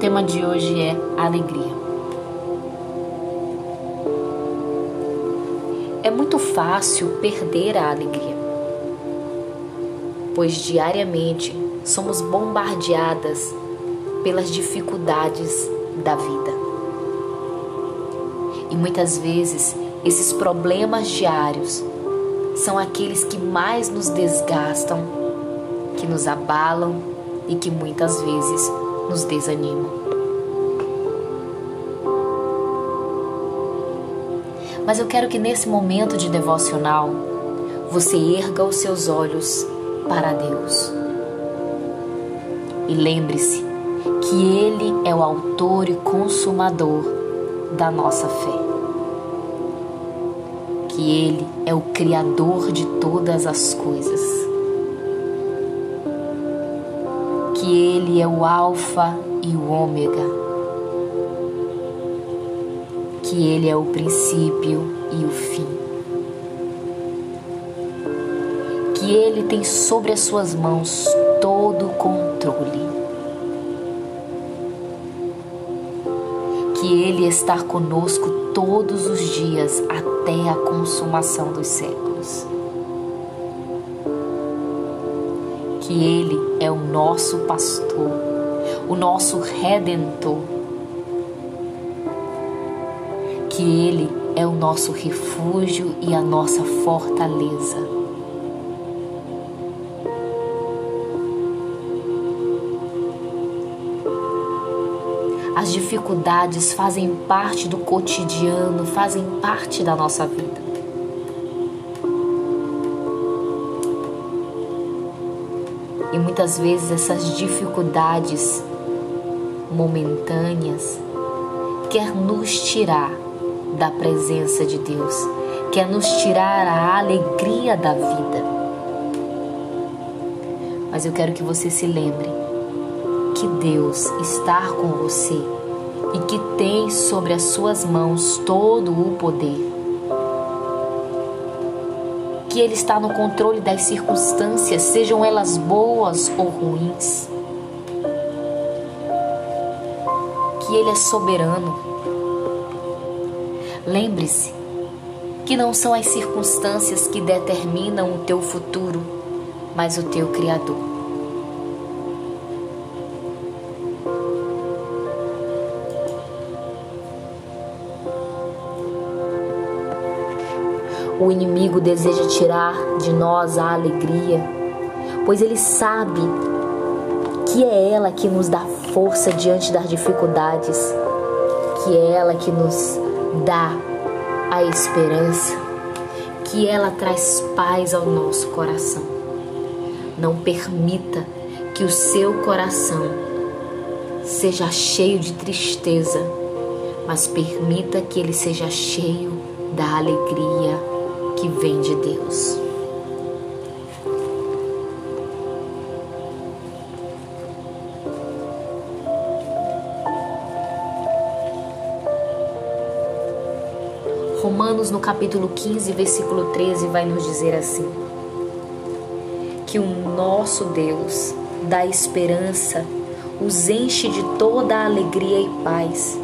tema de hoje é alegria. É muito fácil perder a alegria, pois diariamente somos bombardeadas pelas dificuldades da vida. E muitas vezes esses problemas diários são aqueles que mais nos desgastam, que nos abalam e que muitas vezes nos desanimam. Mas eu quero que nesse momento de devocional você erga os seus olhos para Deus. E lembre-se que Ele é o autor e consumador da nossa fé. Que Ele é o Criador de todas as coisas. Que Ele é o Alfa e o Ômega. Que Ele é o princípio e o fim. Que Ele tem sobre as suas mãos todo o controle. que Ele está conosco todos os dias até a consumação dos séculos. Que Ele é o nosso pastor, o nosso redentor. Que Ele é o nosso refúgio e a nossa fortaleza. As dificuldades fazem parte do cotidiano, fazem parte da nossa vida. E muitas vezes essas dificuldades momentâneas quer nos tirar da presença de Deus, quer nos tirar a alegria da vida. Mas eu quero que você se lembre que Deus está com você e que tem sobre as suas mãos todo o poder. Que Ele está no controle das circunstâncias, sejam elas boas ou ruins. Que Ele é soberano. Lembre-se que não são as circunstâncias que determinam o teu futuro, mas o teu Criador. O inimigo deseja tirar de nós a alegria, pois ele sabe que é ela que nos dá força diante das dificuldades, que é ela que nos dá a esperança, que ela traz paz ao nosso coração. Não permita que o seu coração seja cheio de tristeza, mas permita que ele seja cheio da alegria que vem de Deus. Romanos, no capítulo 15, versículo 13, vai nos dizer assim: Que o nosso Deus da esperança os enche de toda a alegria e paz,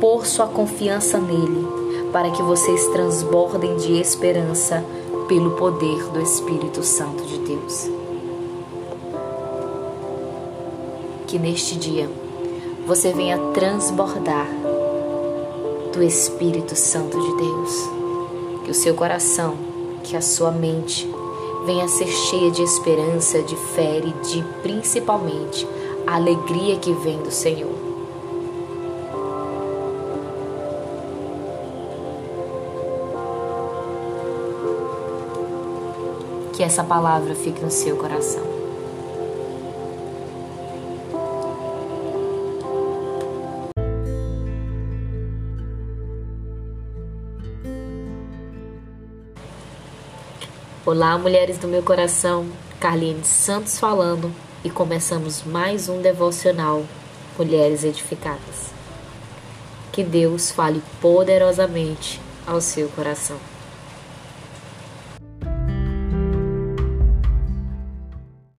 por sua confiança nele para que vocês transbordem de esperança pelo poder do Espírito Santo de Deus. Que neste dia você venha transbordar do Espírito Santo de Deus. Que o seu coração, que a sua mente venha ser cheia de esperança, de fé e de principalmente a alegria que vem do Senhor. Que essa palavra fique no seu coração. Olá, mulheres do meu coração, Carline Santos falando e começamos mais um devocional Mulheres Edificadas. Que Deus fale poderosamente ao seu coração.